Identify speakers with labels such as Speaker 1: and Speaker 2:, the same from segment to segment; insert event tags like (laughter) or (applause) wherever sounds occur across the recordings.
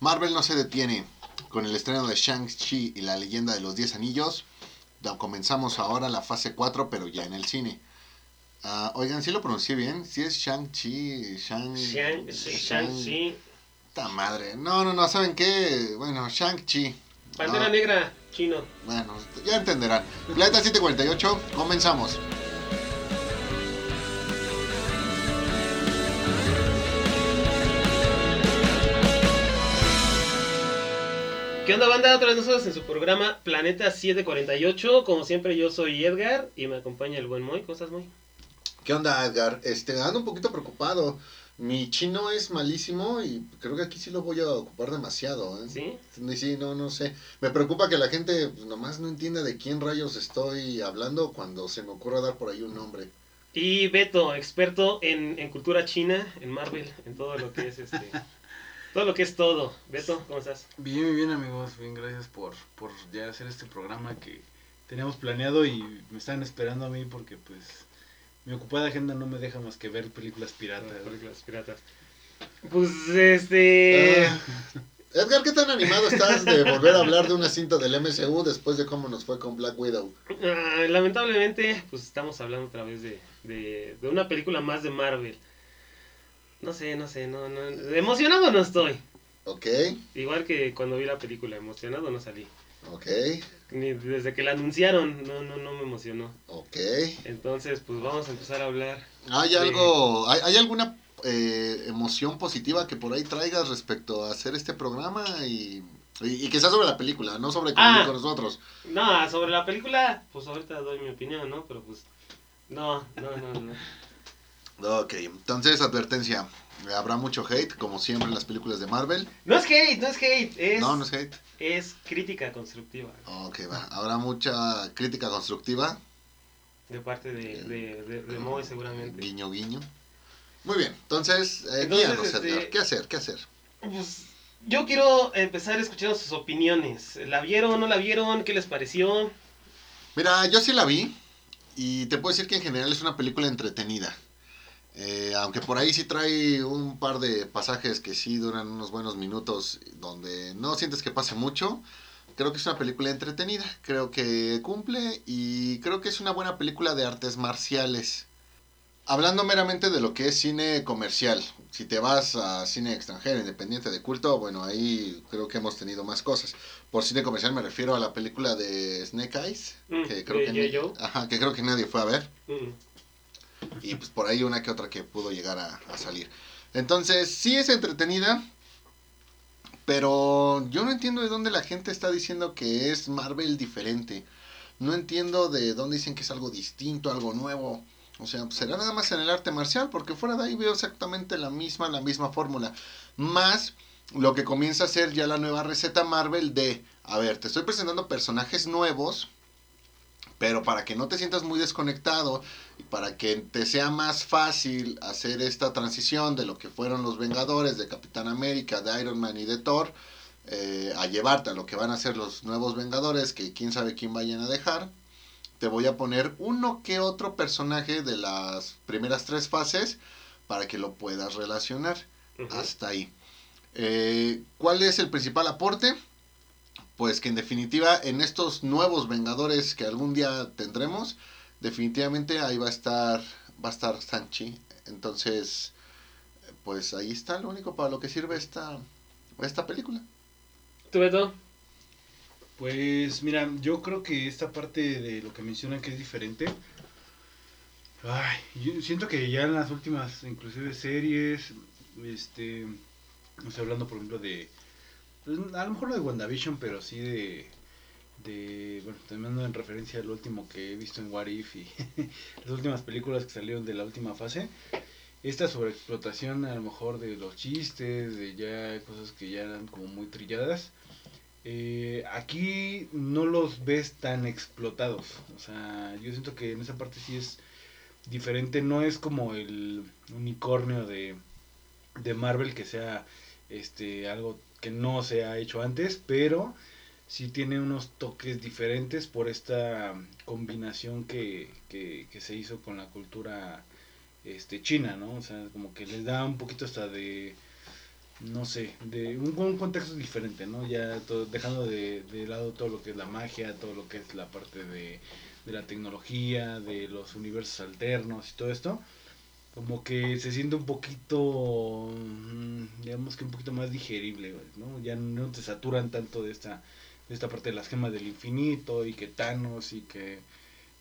Speaker 1: Marvel no se detiene con el estreno de Shang-Chi y la leyenda de los 10 anillos. Comenzamos ahora la fase 4, pero ya en el cine. Ah, oigan, ¿sí lo pronuncié bien? ¿Sí es Shang-Chi? Shang...
Speaker 2: Shang- Shang-Chi.
Speaker 1: Puta madre. No, no, no, ¿saben qué? Bueno, Shang-Chi.
Speaker 2: Pantera
Speaker 1: Ah,
Speaker 2: Negra, chino.
Speaker 1: Bueno, ya entenderán. Planeta 748, comenzamos.
Speaker 2: ¿Qué onda, banda? Otra vez nosotros en su programa Planeta 748. Como siempre, yo soy Edgar y me acompaña el buen Moy. ¿Cómo estás, Moy?
Speaker 1: ¿Qué onda, Edgar? Este, ando un poquito preocupado. Mi chino es malísimo y creo que aquí sí lo voy a ocupar demasiado. ¿eh?
Speaker 2: ¿Sí?
Speaker 1: Sí, no, no sé. Me preocupa que la gente pues, nomás no entienda de quién rayos estoy hablando cuando se me ocurra dar por ahí un nombre.
Speaker 2: Y Beto, experto en, en cultura china, en Marvel, en todo lo que es este. (laughs) todo lo que es todo. Beto, ¿cómo estás?
Speaker 3: Bien, bien, amigos. Bien, gracias por, por ya hacer este programa que teníamos planeado y me están esperando a mí porque, pues, mi ocupada agenda no me deja más que ver películas piratas.
Speaker 2: Las películas piratas. Pues este.
Speaker 1: Ah, Edgar, ¿qué tan animado estás de volver a hablar de una cinta del MCU después de cómo nos fue con Black Widow?
Speaker 2: ah, lamentablemente, pues estamos hablando otra vez de, de, de una película más de Marvel. No sé, no sé, no, no. Emocionado no estoy.
Speaker 1: Ok,
Speaker 2: Igual que cuando vi la película, emocionado no salí.
Speaker 1: ok,
Speaker 2: Ni desde que la anunciaron, no, no, no me emocionó.
Speaker 1: ok.
Speaker 2: Entonces, pues vamos a empezar a hablar.
Speaker 1: ¿Hay algo, hay, hay alguna eh, emoción positiva que por ahí traigas respecto a hacer este programa y, y, y que sea sobre la película, no sobre
Speaker 2: Ah.
Speaker 1: con nosotros?
Speaker 2: No, sobre la película, pues ahorita doy mi opinión, ¿no? Pero pues, no, no, no, no.
Speaker 1: Ok, entonces advertencia, habrá mucho hate, como siempre en las películas de Marvel.
Speaker 2: No es hate, no es hate, es,
Speaker 1: No, no es hate.
Speaker 2: es crítica constructiva
Speaker 1: Ok, va, habrá mucha crítica constructiva.
Speaker 2: de parte de, de, de, de Moe seguramente.
Speaker 1: Guiño, guiño. Muy bien, entonces, eh,
Speaker 2: Entonces,
Speaker 1: guíanos,
Speaker 2: este-.
Speaker 1: ¿Qué hacer? ¿Qué hacer?
Speaker 2: Pues yo quiero empezar escuchando sus opiniones. ¿La vieron, no la vieron? ¿Qué les pareció?
Speaker 1: Mira, yo sí la vi y te puedo decir que en general es una película entretenida. Eh, aunque por ahí sí trae un par de pasajes que sí duran unos buenos minutos donde no sientes que pase mucho. Creo que es una película entretenida, creo que cumple y creo que es una buena película de artes marciales. Hablando meramente de lo que es cine comercial, si te vas a cine extranjero, independiente de culto, bueno, ahí creo que hemos tenido más cosas. Por cine comercial me refiero a la película de Snake Eyes,
Speaker 2: Mm,
Speaker 1: que creo
Speaker 2: de
Speaker 1: que,
Speaker 2: G.I.
Speaker 1: ni-
Speaker 2: Joe.
Speaker 1: ajá, que creo que nadie fue a ver.
Speaker 2: Mm.
Speaker 1: Y pues por ahí una que otra que pudo llegar a, salir. Entonces, sí es entretenida. Pero yo no entiendo de dónde la gente está diciendo que es Marvel diferente. No entiendo de dónde dicen que es algo distinto, algo nuevo. O sea, será nada más en el arte marcial, porque fuera de ahí veo exactamente la misma, la misma fórmula. Más lo que comienza a ser ya la nueva receta Marvel de, a ver, te estoy presentando personajes nuevos, pero para que no te sientas muy desconectado y para que te sea más fácil hacer esta transición de lo que fueron los Vengadores, de Capitán América, de Iron Man y de Thor, eh, a llevarte a lo que van a ser los nuevos Vengadores, que quién sabe quién vayan a dejar, te voy a poner uno que otro personaje de las primeras tres fases para que lo puedas relacionar. Hasta ahí. Eh, ¿Cuál es el principal aporte? Pues que en definitiva en estos nuevos Vengadores que algún día tendremos, definitivamente ahí va a estar va a estar Sanchi. Entonces, pues ahí está lo único para lo que sirve esta esta película.
Speaker 2: ¿Tú, Beto?
Speaker 3: Pues mira, yo creo que esta parte de lo que mencionan que es diferente. Ay, yo siento que ya en las últimas, inclusive series, este, no sé, hablando por ejemplo de, a lo mejor no de WandaVision, pero sí de, de, bueno, también en referencia al último que he visto en What If y (laughs) las últimas películas que salieron de la última fase. Esta sobreexplotación a lo mejor de los chistes, de ya cosas que ya eran como muy trilladas. Eh, aquí no los ves tan explotados. O sea, yo siento que en esa parte sí es diferente. No es como el unicornio de, de Marvel que sea este algo no se ha hecho antes, pero sí tiene unos toques diferentes por esta combinación que, que, que se hizo con la cultura este china, ¿no? O sea, como que les da un poquito hasta de no sé, de un, un contexto diferente, ¿no? Ya todo- dejando de, de lado todo lo que es la magia, todo lo que es la parte de, de la tecnología, de los universos alternos y todo esto, como que se siente un poquito, mm, digamos que un poquito más digerible, ¿no? Ya no te saturan tanto de esta, de esta parte de las gemas del infinito y que Thanos y que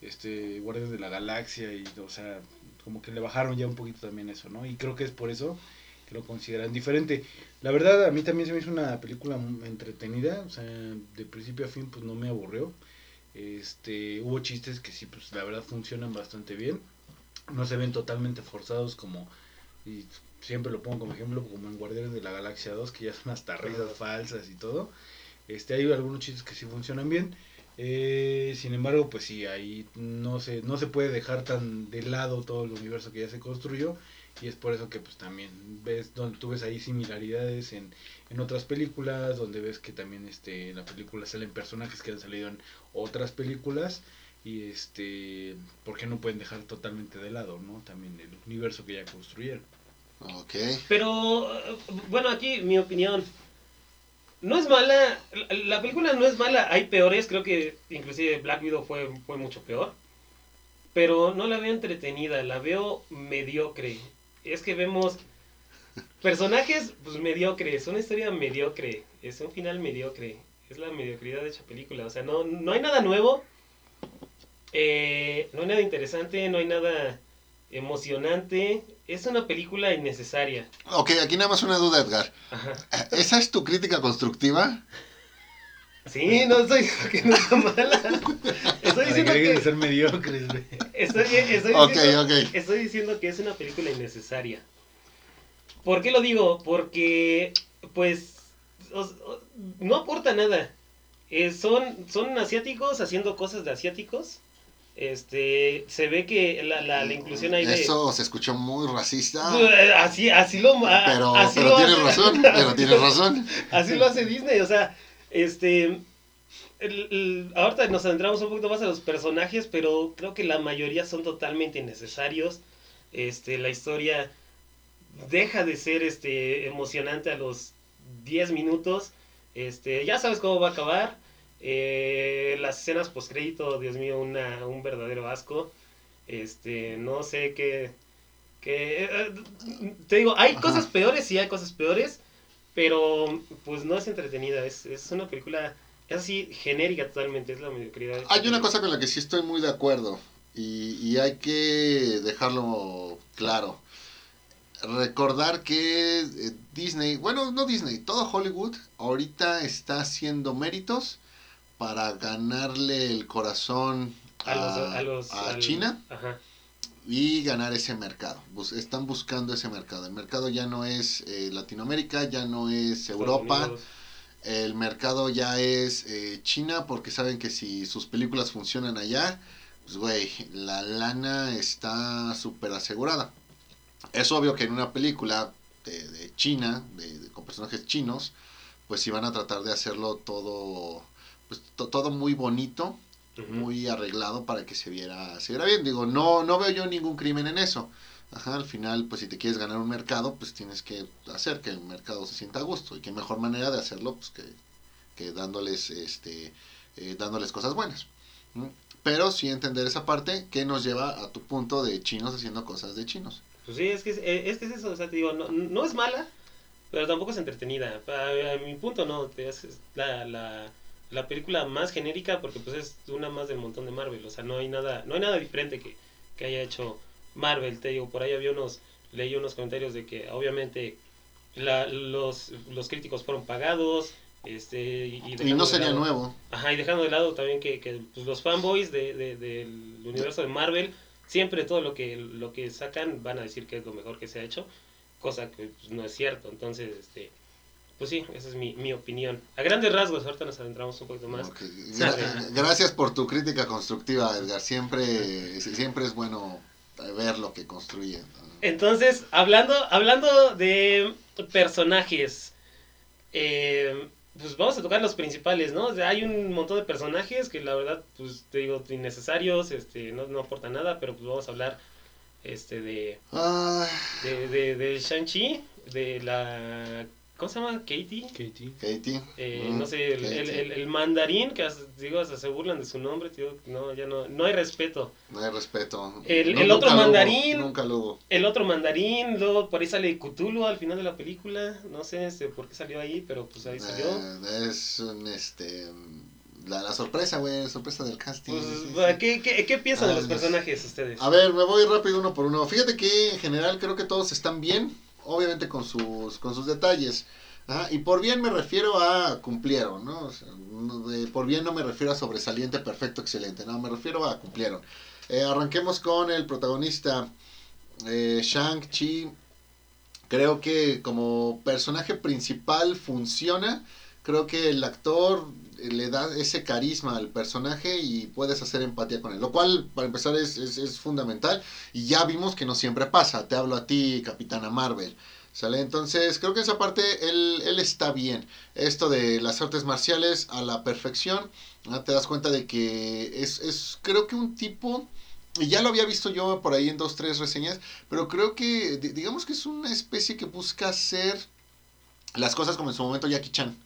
Speaker 3: este Guardianes de la Galaxia y, o sea, como que le bajaron ya un poquito también eso, ¿no? Y creo que es por eso que lo consideran diferente. La verdad, a mí también se me hizo una película entretenida, o sea, de principio a fin, pues no me aburrió. Este, hubo chistes que sí, pues la verdad funcionan bastante bien. No se ven totalmente forzados como, y siempre lo pongo como ejemplo, como en Guardianes de la Galaxia 2, que ya son hasta risas falsas y todo. Este, hay algunos chistes que sí funcionan bien. Eh, sin embargo, pues sí, ahí no se, no se puede dejar tan de lado todo el universo que ya se construyó y es por eso que pues también ves donde tú ves ahí similaridades en, en otras películas donde ves que también este en la película salen personajes que han salido en otras películas y este por qué no pueden dejar totalmente de lado no también el universo que ya construyeron
Speaker 1: Ok.
Speaker 2: Pero, bueno, aquí mi opinión. No es mala, la- la película no es mala, hay peores, creo que inclusive Black Widow fue, fue mucho peor. Pero no la veo entretenida, la veo mediocre. Es que vemos personajes pues mediocres, una historia mediocre, es un final mediocre, es la mediocridad de esa película. O sea, no, no hay nada nuevo, eh, no hay nada interesante, no hay nada emocionante. Es una película innecesaria.
Speaker 1: Ok, aquí nada más una duda, Edgar.
Speaker 2: Ajá.
Speaker 1: ¿Esa es tu crítica constructiva?
Speaker 2: Sí, no estoy diciendo que no está mala. Estoy diciendo
Speaker 3: de
Speaker 2: que.
Speaker 3: ser mediocres.
Speaker 2: Estoy, estoy diciendo,
Speaker 1: ok.
Speaker 2: estoy diciendo que es una película innecesaria. ¿Por qué lo digo? Porque, pues, os- no aporta nada. Eh, son, son asiáticos haciendo cosas de asiáticos. Este, se ve que la, la, la inclusión ahí de...
Speaker 1: Eso se escuchó muy racista.
Speaker 2: Eh, Así, así lo, a-
Speaker 1: Pero,
Speaker 2: así
Speaker 1: pero
Speaker 2: lo
Speaker 1: tienes
Speaker 2: hace-
Speaker 1: razón, (laughs) pero tienes razón.
Speaker 2: Así lo hace Disney, o sea, este... el- el- ahorita nos adentramos un poquito más a los personajes, pero creo que la mayoría son totalmente innecesarios. Este, la historia deja de ser este emocionante a los 10 minutos. Este, ya sabes cómo va a acabar. Eh, las escenas post crédito, Dios mío, una, un verdadero asco. Este, no sé qué. qué- eh, te digo, hay
Speaker 1: Ajá.
Speaker 2: cosas peores, sí hay cosas peores, pero pues no es entretenida. Es, es una película, es así, genérica totalmente, es la mediocridad.
Speaker 1: Hay una cosa con la que sí estoy muy de acuerdo y, y hay que dejarlo claro. Recordar que eh, Disney, bueno, no Disney, todo Hollywood ahorita está haciendo méritos para ganarle el corazón a,
Speaker 2: A los, a los-
Speaker 1: a
Speaker 2: al-
Speaker 1: China
Speaker 2: Ajá.
Speaker 1: y ganar ese mercado. Bus- están buscando ese mercado. El mercado ya no es eh, Latinoamérica, ya no es Europa. El mercado ya es eh, China porque saben que si sus películas funcionan allá, pues güey, la lana está súper asegurada. Es obvio que en una película de, de China, de, de- con personajes chinos, pues si van a tratar de hacerlo todo, to- todo muy bonito, muy arreglado para que se viera, se viera bien. Digo, no, no veo yo ningún crimen en eso. Ajá, al final, pues si te quieres ganar un mercado, pues tienes que hacer que el mercado se sienta a gusto. Y qué mejor manera de hacerlo, pues que, que dándoles, este, eh, dándoles cosas buenas. ¿Mm? Pero sí entender esa parte que nos lleva a tu punto de chinos haciendo cosas de chinos.
Speaker 2: Pues sí, es que es, eh, es que es eso, o sea, te digo, no, no es mala, pero tampoco es entretenida. A, a mi punto no, es la, la, la película más genérica porque pues es una más del montón de Marvel, o sea, no hay nada, no hay nada diferente que, que haya hecho Marvel, te digo, por ahí había unos, leí unos comentarios de que obviamente la, los, los críticos fueron pagados, este, y,
Speaker 1: Y no sería
Speaker 2: lado-
Speaker 1: nuevo.
Speaker 2: Ajá, y dejando de lado también que, que, pues, los fanboys de, de- del universo de Marvel, siempre todo lo que, lo que sacan van a decir que es lo mejor que se ha hecho, cosa que pues, no es cierto. Entonces, este, pues sí, esa es mi, mi opinión. A grandes rasgos, ahorita nos adentramos un poquito más.
Speaker 1: Gra- gracias por tu crítica constructiva, Edgar. Siempre, siempre es bueno ver lo que construye.
Speaker 2: Entonces, hablando, hablando de personajes, eh, pues vamos a tocar los principales, ¿no? O sea, hay un montón de personajes que la verdad, pues te digo, innecesarios, este, no, no aportan nada, pero pues vamos a hablar este de,
Speaker 1: Ah,
Speaker 2: de, de, de Shang-Chi, de la ¿Cómo se llama? Katie.
Speaker 3: Katie.
Speaker 1: Katie.
Speaker 2: Eh,
Speaker 1: Mm,
Speaker 2: no sé, el,
Speaker 1: Katie.
Speaker 2: el, el- el mandarín, que digo, hasta se burlan de su nombre, tío. No, ya no, no hay respeto.
Speaker 1: No hay respeto.
Speaker 2: El-
Speaker 1: No,
Speaker 2: el otro
Speaker 1: nunca lo hubo,
Speaker 2: mandarín.
Speaker 1: Nunca lo hubo.
Speaker 2: El otro mandarín, luego por ahí sale Cthulhu al final de la película. No sé este, por qué salió ahí, pero pues ahí salió.
Speaker 1: Eh, es un, este. La, la sorpresa, güey. La sorpresa del casting.
Speaker 2: Pues,
Speaker 1: sí, sí.
Speaker 2: ¿qué, qué, qué piensan de
Speaker 1: Ah,
Speaker 2: los
Speaker 1: no.
Speaker 2: personajes ustedes?
Speaker 1: A ver, me voy rápido uno por uno. Fíjate que en general creo que todos están bien, obviamente con sus, con sus detalles. Y por bien me refiero a cumplieron, ¿no? Por bien no me refiero a sobresaliente, perfecto, excelente, no, me refiero a cumplieron. Eh, arranquemos con el protagonista, eh, Shang-Chi. Creo que como personaje principal funciona. Creo que el actor eh, le da ese carisma al personaje y puedes hacer empatía con él. Lo cual, para empezar, es, es, fundamental. Y ya vimos que no siempre pasa. Te hablo a ti, Capitana Marvel. ¿Sale? Entonces, creo que esa parte él, él está bien. Esto de las artes marciales a la perfección. ¿no? Te das cuenta de que es, es, creo que un tipo... Y ya lo había visto yo por ahí en dos, tres reseñas. Pero creo que, di- digamos que es una especie que busca hacer las cosas como en su momento Jackie Chan.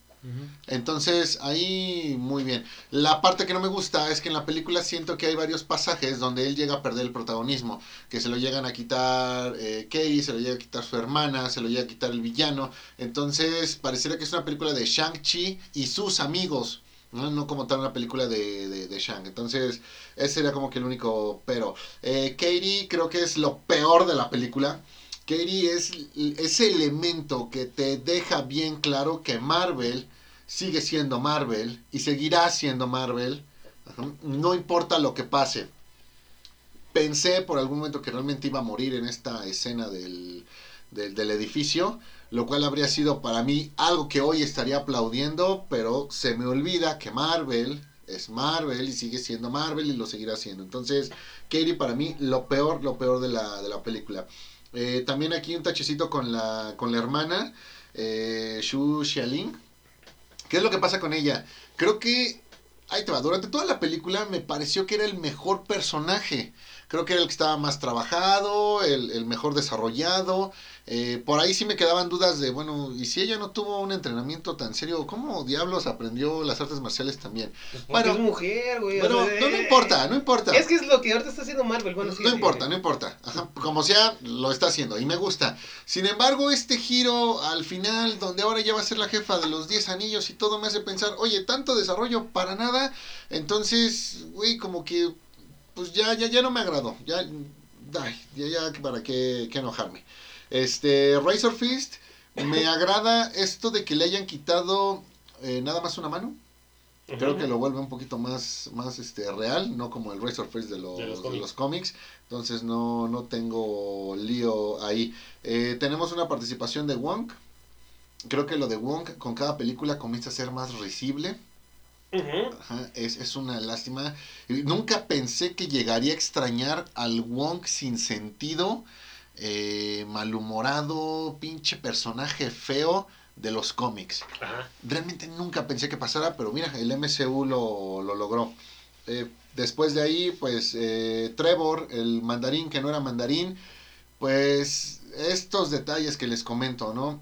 Speaker 1: Entonces, ahí muy bien. La parte que no me gusta es que en la película siento que hay varios pasajes donde él llega a perder el protagonismo. Que se lo llegan a quitar eh, Kay, se lo llega a quitar su hermana, se lo llega a quitar el villano. Entonces, pareciera que es una película de Shang-Chi y sus amigos. ¿no? No como tal una película de, de, Shang. Entonces, ese sería como que el único pero. Eh, Katie creo que es lo peor de la película. Katie es ese elemento que te deja bien claro que Marvel sigue siendo Marvel y seguirá siendo Marvel. No importa lo que pase. Pensé por algún momento que realmente iba a morir en esta escena del, del, del edificio, lo cual habría sido para mí algo que hoy estaría aplaudiendo, pero se me olvida que Marvel es Marvel y sigue siendo Marvel y lo seguirá siendo. Entonces, Katie para mí lo peor, lo peor de la, de la película. Eh, también aquí un tachecito con la, con la hermana, eh, Xu Xialing. ¿Qué es lo que pasa con ella? Creo que, ahí te va, durante toda la película me pareció que era el mejor personaje. Creo que era el que estaba más trabajado, el, el mejor desarrollado. Eh, por ahí sí me quedaban dudas de, bueno, ¿y si ella no tuvo un entrenamiento tan serio? ¿Cómo diablos aprendió las artes marciales también?
Speaker 2: Pues
Speaker 1: bueno,
Speaker 2: es mujer, güey.
Speaker 1: Bueno, no
Speaker 2: eh,
Speaker 1: importa, no importa.
Speaker 2: Es que es lo que ahorita está haciendo Marvel. Bueno, sí,
Speaker 1: no
Speaker 2: sí,
Speaker 1: importa,
Speaker 2: sí.
Speaker 1: no importa. Ajá, como sea, lo está haciendo y me gusta. Sin embargo, este giro al final, donde ahora ya va a ser la jefa de los 10 anillos y todo, me hace pensar, oye, tanto desarrollo para nada. Entonces, güey, como que, pues ya, ya, ya no me agradó. Ya, ay, ya, ya, para qué, qué enojarme. Este, Razor Fist, me (laughs) agrada esto de que le hayan quitado eh, nada más una mano. Creo que lo vuelve un poquito más, más este, real, no como el Razor Face de los,
Speaker 2: De los
Speaker 1: de
Speaker 2: cómics.
Speaker 1: los cómics. Entonces no, no tengo lío ahí. Eh, tenemos una participación de Wong. Creo que lo de Wong con cada película comienza a ser más risible. Ajá, es, es una lástima. Nunca pensé que llegaría a extrañar al Wong sin sentido, eh, malhumorado, pinche personaje feo de los cómics realmente nunca pensé que pasara, pero mira, el MCU lo, lo logró. Eh, después de ahí, pues eh, Trevor, el mandarín que no era mandarín, pues estos detalles que les comento, ¿no?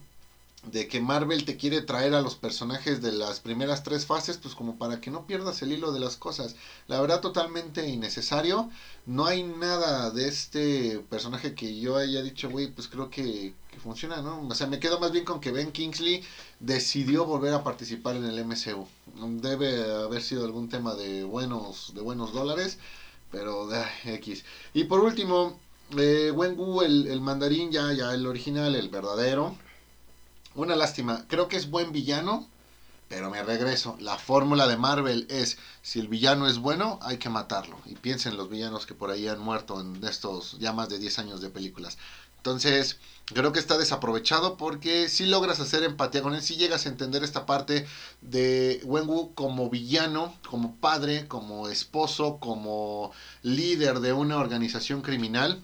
Speaker 1: De que Marvel te quiere traer a los personajes de las primeras tres fases, pues como para que no pierdas el hilo de las cosas. La verdad, totalmente innecesario. No hay nada de este personaje que yo haya dicho, güey, pues creo que, funciona, ¿no? O sea, me quedo más bien con que Ben Kingsley decidió volver a participar en el MCU. Debe haber sido algún tema de buenos, de buenos dólares, pero ay, X. Y por último, eh, Wengu, el, el mandarín, ya, ya el original, el verdadero. Una lástima, creo que es buen villano, pero me regreso. La fórmula de Marvel es, si el villano es bueno, hay que matarlo. Y piensen los villanos que por ahí han muerto en estos ya más de 10 años de películas. Entonces, creo que está desaprovechado porque si logras hacer empatía con él, si llegas a entender esta parte de Wenwu como villano, como padre, como esposo, como líder de una organización criminal,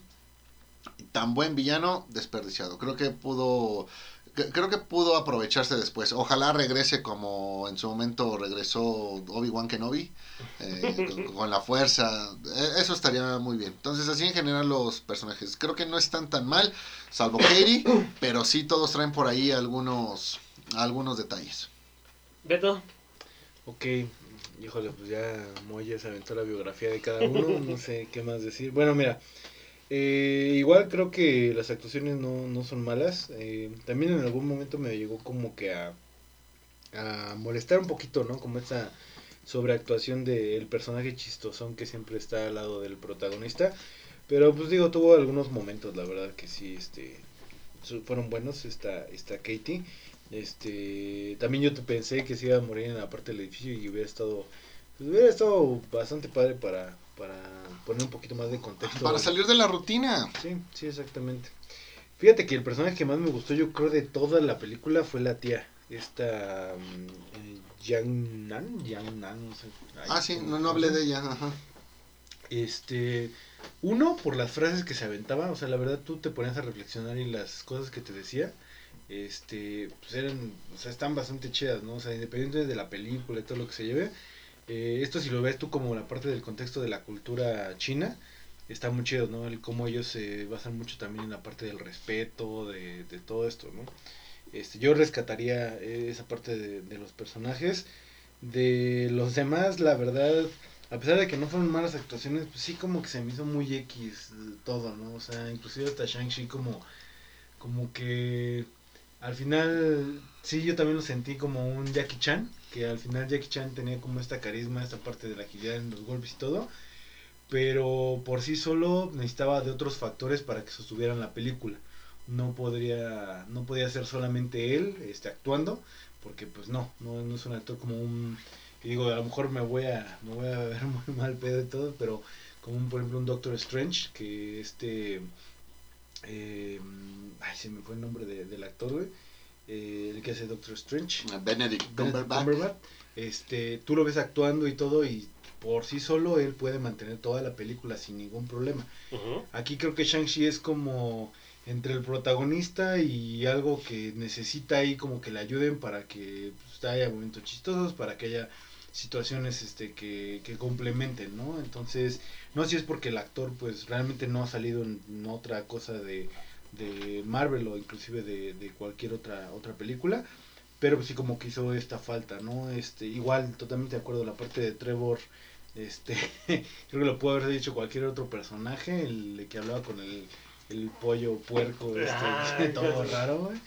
Speaker 1: tan buen villano, desperdiciado. Creo que pudo creo que pudo aprovecharse después. Ojalá regrese como en su momento regresó Obi-Wan Kenobi, eh, (laughs) con, con la fuerza. Eh, Eso estaría muy bien. Entonces, así en general los personajes. Creo que no están tan mal, salvo Katie, (coughs) pero sí todos traen por ahí algunos algunos detalles.
Speaker 2: Beto.
Speaker 3: Ok, híjole, pues ya Moya se aventó la biografía de cada uno, no sé qué más decir. Bueno, mira, eh, igual creo que las actuaciones no, no son malas. eh, también en algún momento me llegó como que a, molestar un poquito, ¿no? Como esa sobreactuación del personaje chistosón que siempre está al lado del protagonista. Pero pues digo, tuvo algunos momentos, la verdad que sí, este, fueron buenos esta, esta Katie. Este, también yo te pensé que se iba a morir en la parte del edificio y hubiera estado, pues, hubiera estado bastante padre para, para poner un poquito más de contexto.
Speaker 1: Para salir de la rutina.
Speaker 3: Sí, sí, exactamente. Fíjate que el personaje que más me gustó, yo creo, de toda la película fue la tía. Esta. mm, eh, Yang Nan, Yang Nan, no sé. Ay,
Speaker 1: Ah, sí,
Speaker 3: ¿cómo-
Speaker 1: no, no hablé de ella. Ajá.
Speaker 3: Este. Uno, por las frases que se aventaba. O sea, la verdad, tú te ponías a reflexionar y las cosas que te decía. Este. Pues eran. O sea, están bastante chidas, ¿no? O sea, independientemente de la película y todo lo que se lleve. Eh, esto, si lo ves tú como la parte del contexto de la cultura china está muy chido, ¿no? El cómo ellos se basan mucho también en la parte del respeto, de, todo esto, ¿no? Este, yo rescataría eh, esa parte de, los personajes. De los demás, la verdad, a pesar de que no fueron malas actuaciones, pues sí como que se me hizo muy X todo, ¿no? O sea, inclusive hasta Shang-Chi como, como que al final, sí, yo también lo sentí como un Jackie Chan, que al final Jackie Chan tenía como esta carisma, esta parte de la agilidad en los golpes y todo, pero por sí solo necesitaba de otros factores para que sostuvieran la película. No podría, no podía ser solamente él este, actuando, porque pues no, no, no es un actor como un, digo, a lo mejor me voy a, me voy a ver (laughs) muy mal pedo y todo, pero como un, por ejemplo un Doctor Strange, que este, eh, ay, se me fue el nombre de- del actor, güey, eh, el que hace Doctor Strange.
Speaker 1: Benedict
Speaker 3: Benedict
Speaker 1: Cumberbatch.
Speaker 3: Cumberbatch, este, tú lo ves actuando y todo y por sí solo él puede mantener toda la película sin ningún problema. Aquí creo que Shang-Chi es como entre el protagonista y algo que necesita ahí como que le ayuden para que pues, haya momentos chistosos, para que haya situaciones este que, que complementen, ¿no? Entonces, no sé si es porque el actor pues realmente no ha salido en, en otra cosa de, de Marvel o inclusive de, de cualquier otra otra película, pero pues sí como que hizo esta falta, ¿no? Este, igual totalmente de acuerdo la parte de Trevor este (laughs) creo que lo pudo haber dicho cualquier otro personaje, el que hablaba con el, el pollo puerco este,
Speaker 2: Ah, (laughs)
Speaker 3: todo raro, güey.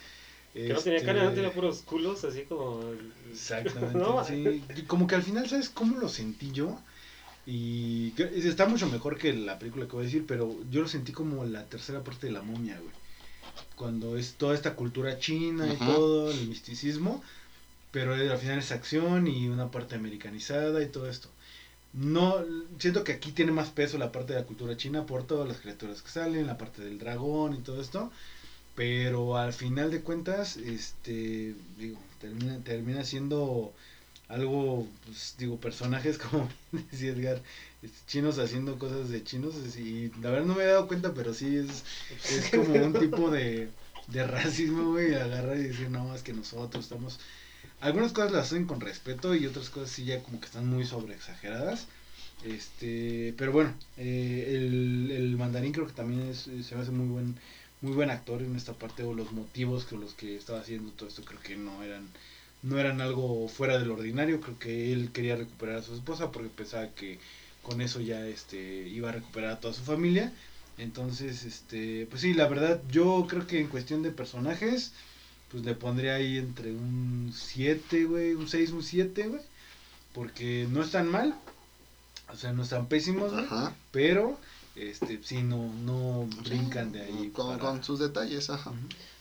Speaker 2: Que no tenía
Speaker 3: Este,
Speaker 2: cara, no tenía puros culos, así como.
Speaker 3: Exactamente, (laughs)
Speaker 2: No,
Speaker 3: sí. Y como que al final, ¿sabes cómo lo sentí yo? Y está mucho mejor que la película que voy a decir, pero yo lo sentí como la tercera parte de la momia, güey. Cuando es toda esta cultura china y todo, el misticismo, pero al final es acción y una parte americanizada y todo esto. No, siento que aquí tiene más peso la parte de la cultura china por todas las criaturas que salen, la parte del dragón y todo esto. Pero al final de cuentas, este, digo, termina, termina siendo algo, pues, digo, personajes (laughs) como decía Edgar, chinos haciendo cosas de chinos. Y la verdad no me he dado cuenta, pero sí es, es (laughs) como un tipo de, de racismo, güey, agarrar y decir, no, es que nosotros estamos... Algunas cosas las hacen con respeto y otras cosas sí ya como que están muy sobre exageradas. Este, pero bueno, eh, el, el mandarín creo que también es, se me hace muy buen, muy buen actor en esta parte o los motivos con los que estaba haciendo todo esto creo que no eran, no eran algo fuera del ordinario. Creo que él quería recuperar a su esposa porque pensaba que con eso ya este iba a recuperar a toda su familia. Entonces, este, pues sí, la verdad, yo creo que en cuestión de personajes, pues le pondría ahí entre un 7, güey, un 6, un 7, güey. Porque no están mal, o sea, no están pésimos,
Speaker 1: Ajá.
Speaker 3: pero este, sí, no, no brincan de ahí.
Speaker 1: Con,
Speaker 3: para-
Speaker 1: con sus detalles, ajá.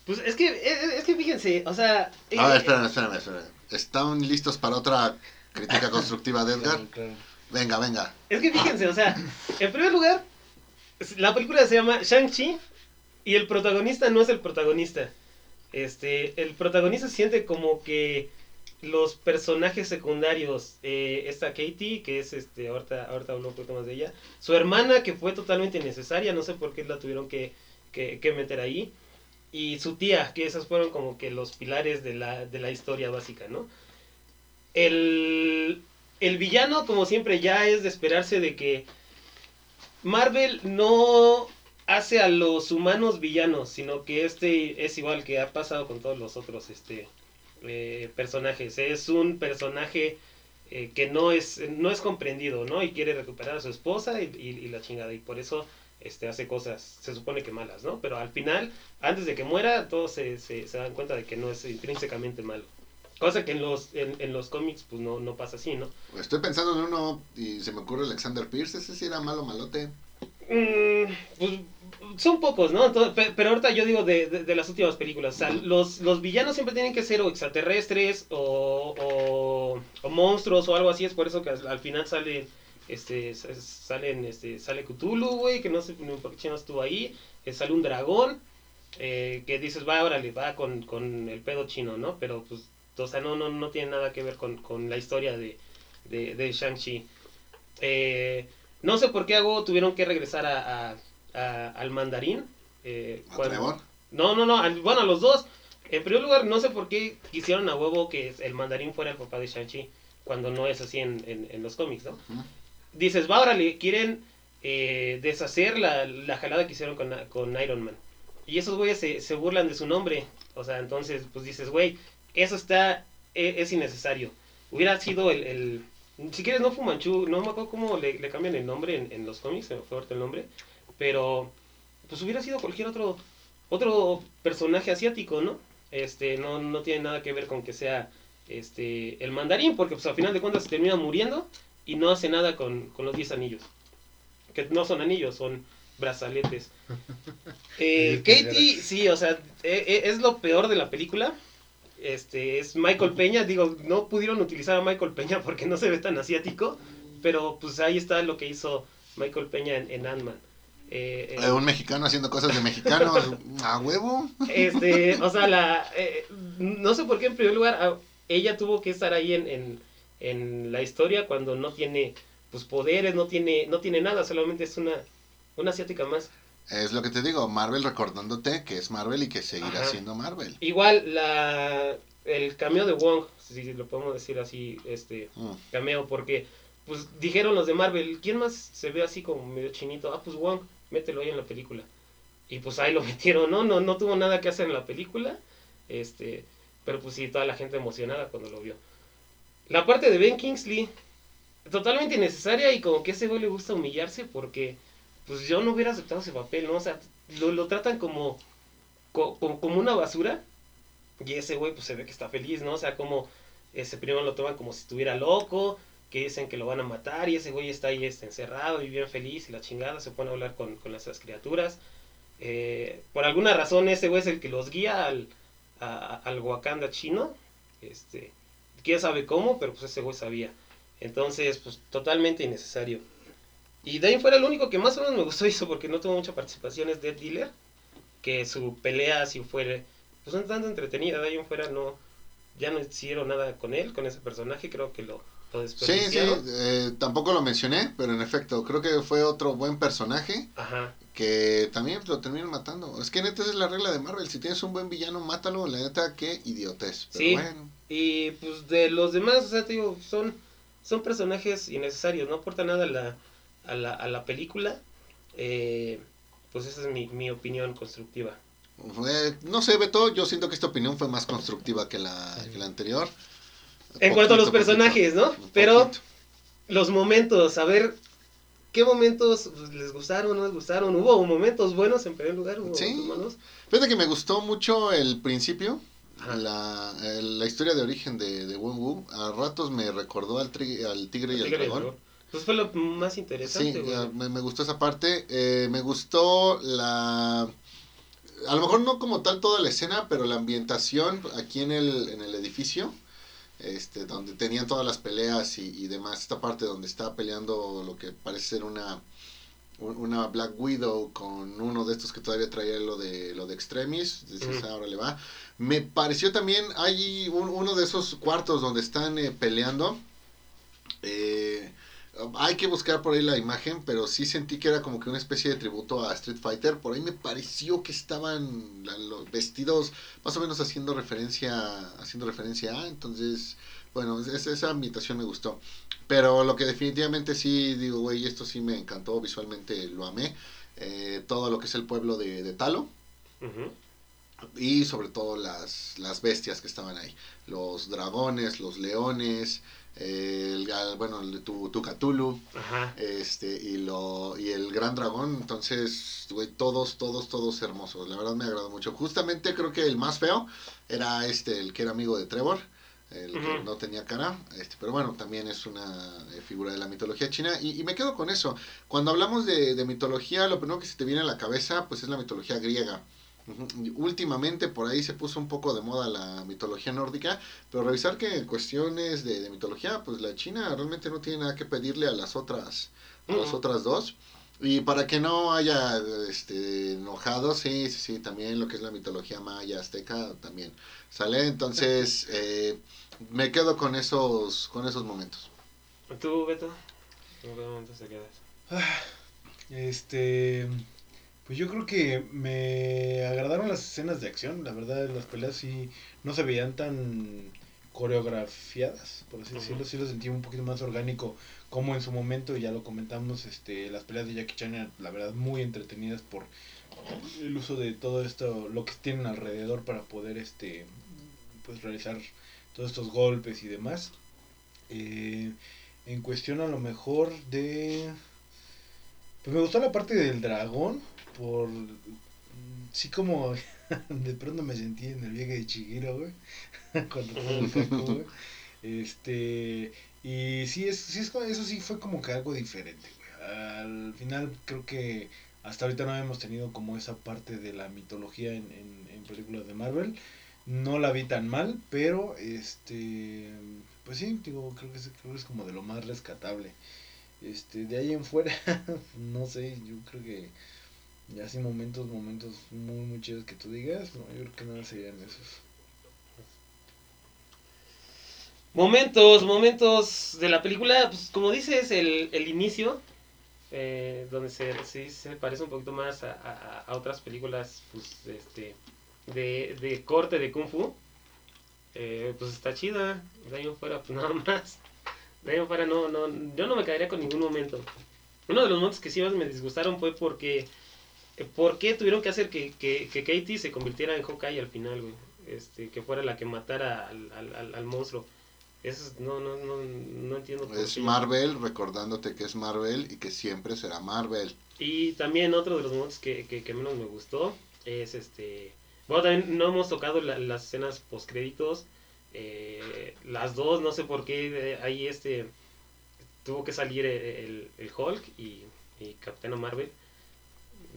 Speaker 2: Pues es que, es, es que fíjense, o sea. eh,
Speaker 1: A ver, espérame, espérame, espérame. ¿Están listos para otra crítica constructiva de Edgar? (laughs)
Speaker 3: Claro, claro.
Speaker 1: Venga, venga.
Speaker 2: Es que fíjense, o sea, en primer lugar, la película se llama Shang-Chi y el protagonista no es el protagonista. Este, el protagonista siente como que los personajes secundarios, eh, esta Katie, que es este, ahorita, ahorita hablo un poquito más de ella, su hermana, que fue totalmente innecesaria, no sé por qué la tuvieron que, que, que meter ahí, y su tía, que esos fueron como que los pilares de la, de la historia básica, ¿no? El, el villano, como siempre, ya es de esperarse de que Marvel no hace a los humanos villanos, sino que este es igual que ha pasado con todos los otros este, eh, personajes. Es un personaje eh, que no es, no es comprendido, ¿no? Y quiere recuperar a su esposa y, y- y la chingada. Y por eso este, hace cosas, se supone que malas, ¿no? Pero al final, antes de que muera, todos se, se, se dan cuenta de que no es intrínsecamente malo. Cosa que en los, en, en los cómics, pues no, no pasa así, ¿no?
Speaker 1: Estoy pensando en uno y se me ocurre Alexander Pierce. Ese sí era malo, malote.
Speaker 2: Mm, pues son pocos, ¿no? Entonces, pe- pero ahorita yo digo de, de- de las últimas películas. O sea, los, los villanos siempre tienen que ser o extraterrestres o, o, o monstruos o algo así. Es por eso que al, al final sale este sa- salen este sale Cthulhu, güey, que no sé ni por qué chino estuvo ahí. eh, sale un dragón eh, que dices, va, órale, va con, con el pedo chino, ¿no? Pero pues, o sea, no, no, no tiene nada que ver con, con la historia de, de, de Shang-Chi. Eh, no sé por qué hago tuvieron que regresar a, a- a- al mandarín. eh,
Speaker 1: ¿A
Speaker 2: cuando- no, no, no, al- bueno, a los dos. En primer lugar, no sé por qué quisieron a huevo que el mandarín fuera el papá de Shang-Chi, cuando no es así en, en- en los cómics, ¿no?
Speaker 1: Ujú.
Speaker 2: Dices, va, órale, quieren eh, deshacer la, la jalada que hicieron con, con Iron Man. Y esos güeyes se, se burlan de su nombre. O sea, entonces, pues dices, güey, eso está, e- es, innecesario. Hubiera sido el, el- si quieres, no Fumanchu, no me acuerdo cómo le, le cambian el nombre en, en los cómics, se me fue ahorita el nombre, pero pues hubiera sido cualquier otro otro personaje asiático, ¿no? Este, no, no tiene nada que ver con que sea este el mandarín, porque pues al final de cuentas se termina muriendo y no hace nada con, con los 10 anillos. Que no son anillos, son brazaletes. (laughs) Eh, Katie, sí, o sea, e- e- es lo peor de la película. Este, es Michael Peña, digo, no pudieron utilizar a Michael Peña (laughs) porque no se ve tan asiático, pero pues ahí está lo que hizo Michael Peña en, en Ant-Man. Eh, eh,
Speaker 1: Eh, un mexicano haciendo cosas de mexicanos. (laughs) ¿A huevo?
Speaker 2: este, o sea, la, eh, no sé por qué en primer lugar ella tuvo que estar ahí en, en, en la historia cuando no tiene pues poderes, no tiene, no tiene nada, solamente es una, una asiática más.
Speaker 1: Es lo que te digo, Marvel recordándote que es Marvel y que seguirá
Speaker 2: Ajá.
Speaker 1: siendo Marvel.
Speaker 2: Igual la el cameo de Wong, si lo podemos decir así, este
Speaker 1: Mm.
Speaker 2: cameo, porque pues dijeron los de Marvel, ¿quién más se ve así como medio chinito? Ah, pues Wong, mételo ahí en la película. Y pues ahí lo (laughs) metieron, ¿no? No, no tuvo nada que hacer en la película, este, pero pues sí, toda la gente emocionada cuando lo vio. La parte de Ben Kingsley, totalmente innecesaria y como que a ese güey le gusta humillarse porque pues yo no hubiera aceptado ese papel, ¿no? O sea, lo, lo tratan como, co- como, una basura y ese güey pues se ve que está feliz, ¿no? O sea, como ese primero lo toman como si estuviera loco, que dicen que lo van a matar y ese güey está ahí este, encerrado y bien feliz y la chingada se pone a hablar con, con esas criaturas. Eh, por alguna razón ese güey es el que los guía al, a- al Wakanda chino. Este, sabe cómo, pero pues ese güey sabía. Entonces, pues totalmente innecesario. Y de fuera, lo único que más o menos me gustó (laughs) hizo, porque no tuvo mucha participación, es Dead Dealer. Que su pelea, si fuera, pues no tanto entretenida. De fuera, no, ya no hicieron nada con él, con ese personaje. Creo que lo, lo
Speaker 1: Sí, sí, eh, tampoco lo mencioné, pero en efecto, creo que fue otro buen personaje
Speaker 2: Ajá.
Speaker 1: que también lo terminan matando. Es que neta esa es la regla de Marvel, si tienes un buen villano, mátalo, la neta, qué idiotez. Pero
Speaker 2: Sí.
Speaker 1: bueno,
Speaker 2: Y pues de los demás, o sea, te digo, son, son personajes innecesarios, no aporta nada a la, a la, a la película. Eh, pues esa es mi, mi opinión constructiva.
Speaker 1: fue- no sé, Beto, yo siento que esta opinión fue más constructiva que la, que la anterior.
Speaker 2: En cuanto a los
Speaker 1: Poquito,
Speaker 2: personajes, ¿no? Pero
Speaker 1: poquito.
Speaker 2: los momentos, a ver, ¿qué momentos pues, les gustaron, no les gustaron? Hubo momentos buenos en primer lugar, hubo
Speaker 1: Sí.
Speaker 2: momentos malos.
Speaker 1: Fíjate que me gustó mucho el principio, la, la historia de origen de, de Wen Wu. A ratos me recordó al, tri- al tigre y al
Speaker 2: Tigre el
Speaker 1: dragón.
Speaker 2: Pues fue lo más
Speaker 1: Sí,
Speaker 2: interesante,
Speaker 1: me, me gustó esa parte. Eh, me gustó la... A lo mejor no como tal toda la escena, pero la ambientación aquí en el, en el edificio, este, donde tenían todas las peleas y, y demás. Esta parte donde está peleando lo que parece ser una, un- una Black Widow con uno de estos que todavía traía lo de, lo de Extremis. Dices,
Speaker 2: Ujú.
Speaker 1: "Ah, órale, va. Me pareció también, hay un- uno de esos cuartos donde están eh, peleando. Eh, hay que buscar por ahí la imagen, pero sí sentí que era como que una especie de tributo a Street Fighter. Por ahí me pareció que estaban los vestidos más o menos haciendo referencia, haciendo referencia a. Entonces, bueno, es- esa ambientación me gustó. Pero lo que definitivamente sí digo, güey, esto sí me encantó visualmente, lo amé. Eh, todo lo que es el pueblo de, de Talo. Y sobre todo las, las bestias que estaban ahí. Los dragones, los leones, el, bueno, el, tu, tu Cthulhu,
Speaker 2: Ajá.
Speaker 1: este, y, lo, y el gran dragón. Entonces, güey, todos, todos, todos hermosos. La verdad me agradó mucho. Justamente creo que el más feo era este, el que era amigo de Trevor. El que no tenía cara, este, pero bueno, también es una eh, figura de la mitología china y, y me quedo con eso. Cuando hablamos de, de mitología, lo primero que se te viene a la cabeza, pues es la mitología griega. Últimamente por ahí se puso un poco de moda la mitología nórdica, pero revisar que en cuestiones de, de mitología, pues la China realmente no tiene nada que pedirle a las otras, a las
Speaker 2: Ujú.
Speaker 1: otras dos. Y para que no haya este, enojados, sí, sí, sí, también lo que es la mitología maya, azteca, también sale. Entonces, (laughs) eh, me quedo con esos, con esos momentos.
Speaker 2: ¿Tú, Beto? ¿En qué momento te quedas?
Speaker 3: Este. Pues yo creo que me agradaron las escenas de acción. La verdad, las peleas sí no se veían tan coreografiadas, por así decirlo. Sí lo sentí un poquito más orgánico, como en su momento, ya lo comentamos, este, las peleas de Jackie Chan eran, la verdad, muy entretenidas por el uso de todo esto, lo que tienen alrededor para poder, este, pues realizar todos estos golpes y demás. Eh, en cuestión a lo mejor de... Pues me gustó la parte del dragón, por... Sí como (laughs) de pronto me sentí en el viaje de Chihiro, güey. (laughs) Cuando todo el caco, güey. Este... Y sí, es, sí es, eso sí fue como que algo diferente, güey. Al final creo que hasta ahorita no hemos tenido como esa parte de la mitología en, en, en películas de Marvel. No la vi tan mal, pero este... Pues sí, digo, creo que es, creo que es como de lo más rescatable. Este, de ahí en fuera, (laughs) no sé, yo creo que ya así momentos, momentos muy, muy chidos que tú digas, no, yo creo que nada serían esos.
Speaker 2: Momentos, momentos de la película, pues como dices, el, el inicio, eh, donde se, sí se parece un poquito más a, a- otras películas pues, este, de, de corte de Kung Fu, eh, pues está chida, de ahí fuera pues (laughs) nada más, de ahí fuera no, no, yo no me caería con ningún momento. Uno de los momentos que sí me disgustaron fue porque, ¿por qué tuvieron que hacer que, que, que Katie se convirtiera en Hawkeye al final, güey? Este, que fuera la que matara al, al, al- monstruo. Eso es- no, no, no, no entiendo por
Speaker 1: Es
Speaker 2: qué.
Speaker 1: Marvel, recordándote que es Marvel y que siempre será Marvel.
Speaker 2: Y también otro de los momentos que, que, que menos me gustó es este. Bueno, también no hemos tocado la- las escenas postcréditos. Eh, las dos, no sé por qué eh, ahí este. Tuvo que salir el, el- el Hulk y, y Capitana Marvel.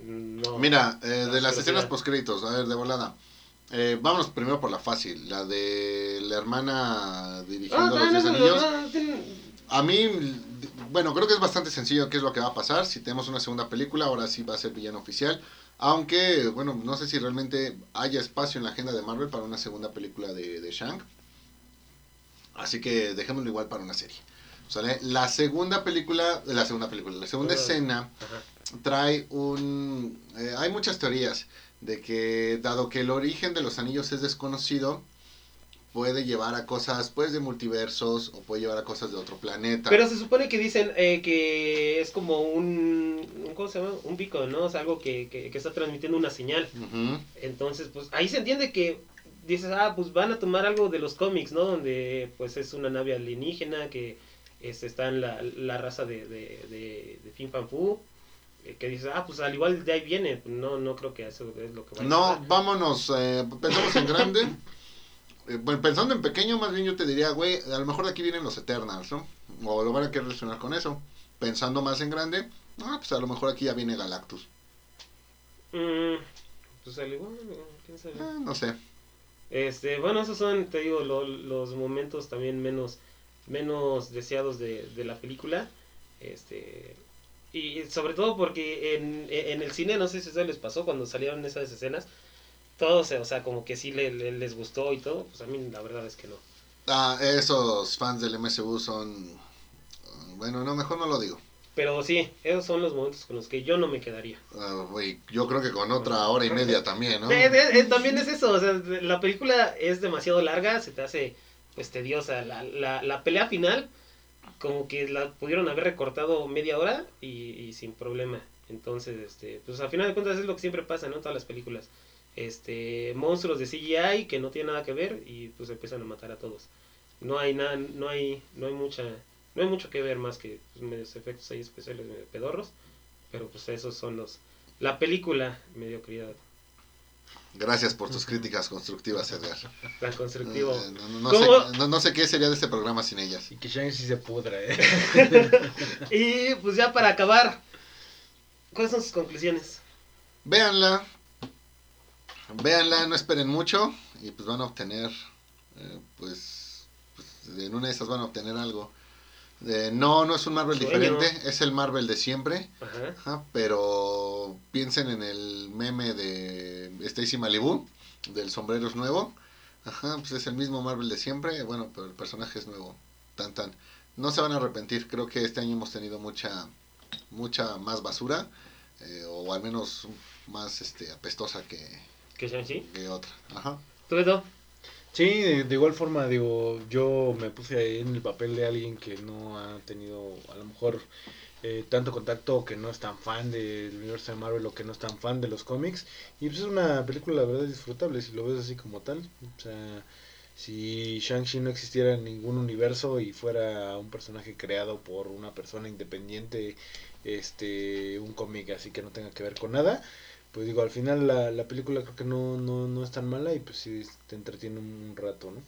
Speaker 2: No,
Speaker 1: Mira, eh, de las escenas postcréditos, a ver, de volada. Eh, vámonos primero por la fácil, la de la hermana
Speaker 2: Ah,
Speaker 1: dirigiendo los
Speaker 2: no,
Speaker 1: 10
Speaker 2: no, no,
Speaker 1: anillos. A mí, bueno, creo que es bastante sencillo qué es lo que va a pasar. Si tenemos una segunda película, ahora sí va a ser villano oficial. Aunque, bueno, no sé si realmente haya espacio en la agenda de Marvel para una segunda película de, de Shang. Así que dejémoslo igual para una serie. ¿Sale? La segunda película, la segunda película, la segunda escena trae un... eh, hay muchas teorías de que dado que el origen de los anillos es desconocido, puede llevar a cosas pues de multiversos o puede llevar a cosas de otro planeta.
Speaker 2: Pero se supone que dicen eh, que es como un, un- ¿cómo se llama? Un beacon, ¿no? O sea, algo que, que, que está transmitiendo una señal. Entonces, pues ahí se entiende que dices, ah, pues van a tomar algo de los cómics, ¿no? Donde pues es una nave alienígena que este, está en la, la raza de, de, de, de Fin Fan Fu. eh, Que dices, ah, pues al igual de ahí viene. No, no creo que eso es lo que va a
Speaker 1: No,
Speaker 2: pasar.
Speaker 1: vámonos, eh, pensamos en grande. (laughs) Eh, bueno, pensando en pequeño, más bien yo te diría, güey, a lo mejor de aquí vienen los Eternals, ¿no? O lo van a querer relacionar con eso. Pensando más en grande, ah, pues a lo mejor aquí ya viene Galactus.
Speaker 2: Mm, pues al igual, quién sabe.
Speaker 1: Ah, no sé.
Speaker 2: Este, bueno, esos son, te digo, lo- los momentos también menos, menos deseados de, de la película. Este, y sobre todo porque en, en el cine, no sé si eso les pasó cuando salieron esas escenas, todos, o sea, como que sí le- le- les gustó y todo, pues a mí la verdad es que no.
Speaker 1: Ah, esos fans del MCU son... Bueno, no, mejor no lo digo.
Speaker 2: Pero sí, esos son los momentos con los que yo no me quedaría.
Speaker 1: Güey, yo creo que con otra hora y media también, ¿no?
Speaker 2: Eh, eh, eh, también es eso, o sea, la película es demasiado larga, se te hace pues tediosa. La, la, la pelea final, como que la pudieron haber recortado media hora y, sin problema. Entonces, este, pues al final de cuentas es lo que siempre pasa, ¿no? En todas las películas. este monstruos de CGI que no tienen nada que ver y pues empiezan a matar a todos. No hay nada, no hay, no hay mucha, no hay mucho que ver más que pues, medios efectos ahí especiales medio pedorros, pero pues esos son los, la película mediocridad,
Speaker 1: Gracias por tus críticas constructivas, Edgar.
Speaker 2: tan constructivo.
Speaker 1: Eh, no, no- no
Speaker 2: ¿Cómo?
Speaker 1: sé, no- no sé qué sería de este programa sin ellas.
Speaker 3: Y que Shang-Chi se pudra, ¿eh? (laughs)
Speaker 2: Y pues ya para acabar, ¿cuáles son sus conclusiones?
Speaker 1: Véanla. Véanla, no esperen mucho. Y pues van a obtener. eh, pues, pues, En una de esas van a obtener algo. Eh, no, no es un Marvel
Speaker 2: Sueño.
Speaker 1: diferente. Es el Marvel de siempre.
Speaker 2: Ajá.
Speaker 1: Ajá, pero piensen en el meme de Stacy Malibu. Del sombrero es nuevo. Ajá, pues es el mismo Marvel de siempre. Bueno, pero el personaje es nuevo. Tan tan. No se van a arrepentir. Creo que este año hemos tenido mucha. Mucha más basura. eh, o al menos más este apestosa que, que otra. Ajá.
Speaker 2: ¿Tú, Beto?
Speaker 3: Sí, de, igual forma, digo, yo me puse en el papel de alguien que no ha tenido a lo mejor eh, tanto contacto que no es tan fan del universo de Marvel o que no es tan fan de los cómics. Y pues es una película, la verdad, disfrutable si lo ves así como tal. O sea, si Shang-Chi no existiera en ningún universo y fuera un personaje creado por una persona independiente, este, un cómic así que no tenga que ver con nada, pues digo, al final la, la película creo que no, no, no es tan mala y pues sí te entretiene un, un rato, ¿no?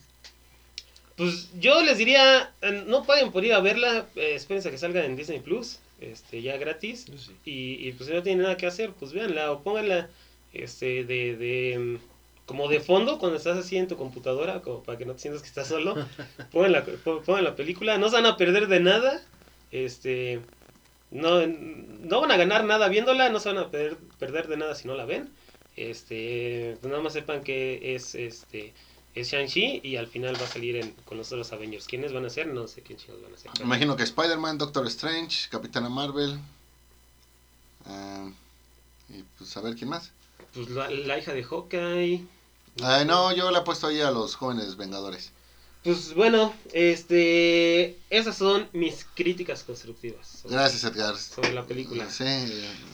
Speaker 2: Pues yo les diría, no paguen por ir a verla, eh, espérense a que salga en Disney Plus, este, ya gratis.
Speaker 3: sí.
Speaker 2: Y, y, pues si no tienen nada que hacer, pues véanla o pónganla este, de, de, mm, como de fondo cuando estás así en tu computadora, como para que no te sientas que estás solo. (laughs) pongan, la, pon- pongan la película, no se van a perder de nada. Este, no, no van a ganar nada viéndola, no se van a perder, perder de nada si no la ven. Este, pues nada más sepan que es este es Shang-Chi y al final va a salir en, con los otros Avengers. ¿Quiénes van a ser? No sé quién chicos van a ser.
Speaker 1: Me imagino que Spider-Man, Doctor Strange, Capitana Marvel. ah, y pues a ver quién más.
Speaker 2: Pues la, la hija de Hawkeye.
Speaker 1: Ah, no, yo le he puesto ahí a los jóvenes Vengadores.
Speaker 2: Pues bueno, este, esas son mis críticas constructivas sobre,
Speaker 1: Gracias, Edgar.
Speaker 2: sobre la película.
Speaker 1: Sí,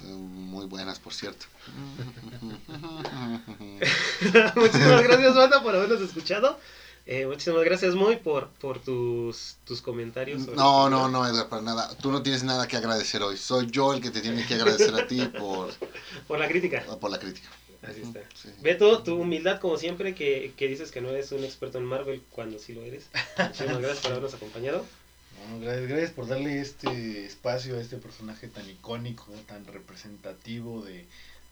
Speaker 1: muy buenas, por cierto. (laughs)
Speaker 2: muchísimas gracias, Banda, por habernos escuchado. Eh, muchísimas gracias, Muy, por, por tus, tus comentarios.
Speaker 1: No, no, no, Edgar, para nada. Tú no tienes nada que agradecer hoy. Soy yo el que te tiene que agradecer a ti por, (laughs)
Speaker 2: Por la crítica.
Speaker 1: por la crítica.
Speaker 2: Así está.
Speaker 1: Sí.
Speaker 2: Beto, tu humildad, como siempre, que, que dices que no eres un experto en Marvel cuando sí lo eres. Muchísimas gracias por habernos acompañado. (laughs)
Speaker 3: No, gracias, gracias por darle este espacio a este personaje tan icónico, tan representativo de,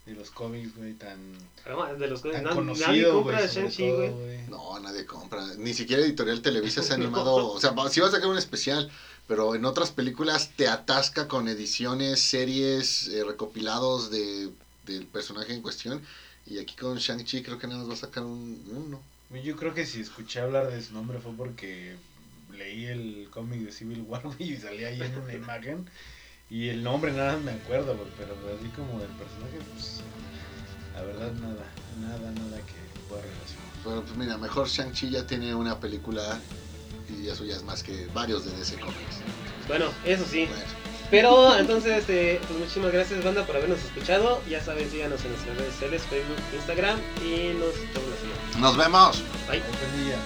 Speaker 3: de los cómics, güey, tan,
Speaker 2: Además, de los
Speaker 3: tan
Speaker 2: na- nadie
Speaker 3: conocido,
Speaker 2: compra
Speaker 3: güey,
Speaker 2: Shang-Chi, güey.
Speaker 3: güey.
Speaker 1: No, nadie compra. Ni siquiera Editorial Televisa se ha animado. (laughs) O sea, sí va a sacar un especial, pero en otras películas te atasca con ediciones, series, eh, recopilados de, del personaje en cuestión. Y aquí con Shang-Chi creo que nada más va a sacar un uno.
Speaker 3: Yo creo que si escuché hablar de su nombre fue porque leí el cómic de Civil War (laughs) y salía ahí en una (laughs) imagen. Y el nombre nada más me acuerdo, pero así como del personaje, pues la verdad nada, nada, nada que pueda relacionar.
Speaker 1: Pero pues mira, mejor Shang-Chi ya tiene una película y eso ya es más que varios de DC Comics.
Speaker 2: Bueno, eso sí.
Speaker 1: Bueno,
Speaker 2: Pero entonces, este, pues muchísimas gracias, banda, por habernos escuchado. Ya saben, síganos en nuestras redes sociales, Facebook, Instagram. Y nos vemos la semana.
Speaker 1: nos vemos.
Speaker 2: Bye.
Speaker 3: Buen día.